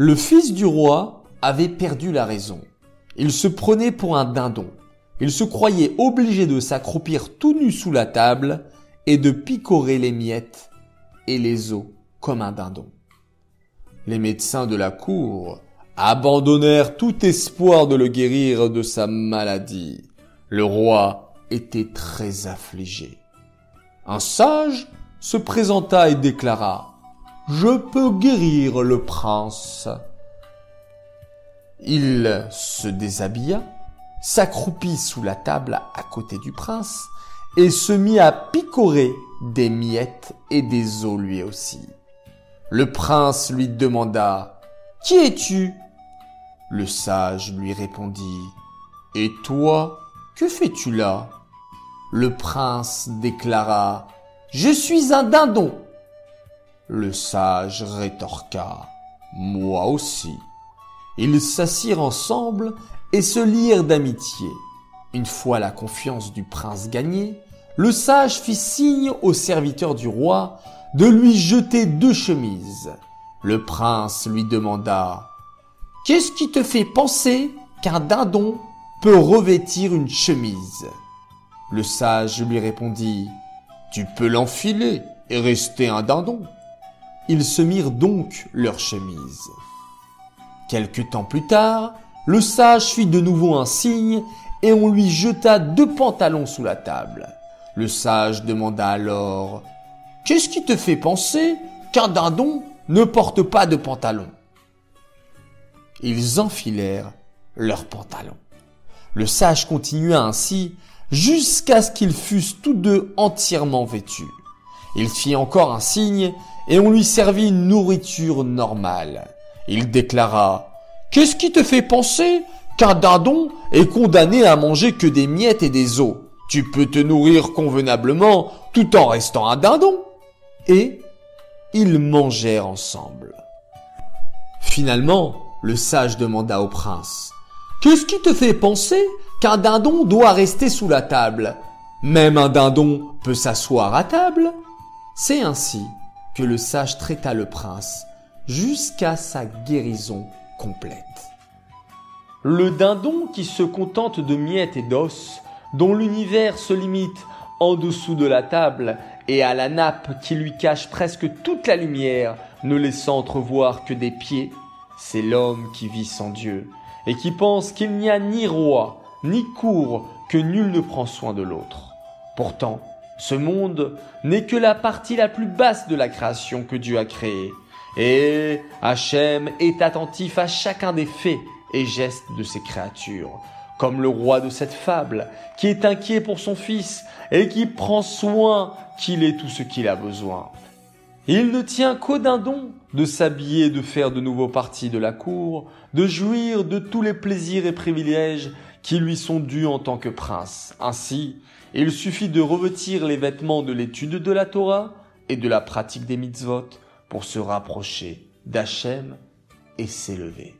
Le fils du roi avait perdu la raison. Il se prenait pour un dindon. Il se croyait obligé de s'accroupir tout nu sous la table et de picorer les miettes et les os comme un dindon. Les médecins de la cour abandonnèrent tout espoir de le guérir de sa maladie. Le roi était très affligé. Un sage se présenta et déclara Je peux guérir le prince. Il se déshabilla, s'accroupit sous la table à côté du prince et se mit à picorer des miettes et des os lui aussi. Le prince lui demanda Qui es-tu? Le sage lui répondit Et toi, que fais-tu là? Le prince déclara Je suis un dindon. Le sage rétorqua Moi aussi. Ils s'assirent ensemble et se lièrent d'amitié. Une fois la confiance du prince gagnée, le sage fit signe au serviteur du roi de lui jeter deux chemises. Le prince lui demanda Qu'est-ce qui te fait penser qu'un dindon peut revêtir une chemise? Le sage lui répondit Tu peux l'enfiler et rester un dindon. Ils se mirent donc leurs chemises. Quelque temps plus tard, le sage fit de nouveau un signe et on lui jeta deux pantalons sous la table. Le sage demanda alors Qu'est-ce qui te fait penser qu'un dindon ne porte pas de pantalons Ils enfilèrent leurs pantalons. Le sage continua ainsi jusqu'à ce qu'ils fussent tous deux entièrement vêtus. Il fit encore un signe et on lui servit une nourriture normale. Il déclara Qu'est-ce qui te fait penser qu'un dindon est condamné à manger que des miettes et des os? Tu peux te nourrir convenablement tout en restant un dindon. Et ils mangèrent ensemble. Finalement, le sage demanda au prince Qu'est-ce qui te fait penser qu'un dindon doit rester sous la table? Même un dindon peut s'asseoir à table C'est ainsi que le sage traita le prince jusqu'à sa guérison complète. Le dindon qui se contente de miettes et d'os, dont l'univers se limite en dessous de la table et à la nappe qui lui cache presque toute la lumière, ne laissant entrevoir que des pieds, c'est l'homme qui vit sans Dieu et qui pense qu'il n'y a ni roi ni cour que nul ne prend soin de l'autre. Pourtant, ce monde n'est que la partie la plus basse de la création que Dieu a créée. Et Hachem est attentif à chacun des faits et gestes de ses créatures, comme le roi de cette fable, qui est inquiet pour son fils et qui prend soin qu'il ait tout ce qu'il a besoin. Il ne tient qu'au dindon de s'habiller de faire de nouveau partie de la cour, de jouir de tous les plaisirs et privilèges qui lui sont dus en tant que prince. Ainsi, il suffit de revêtir les vêtements de l'étude de la Torah et de la pratique des mitzvot pour se rapprocher d'Hachem et s'élever.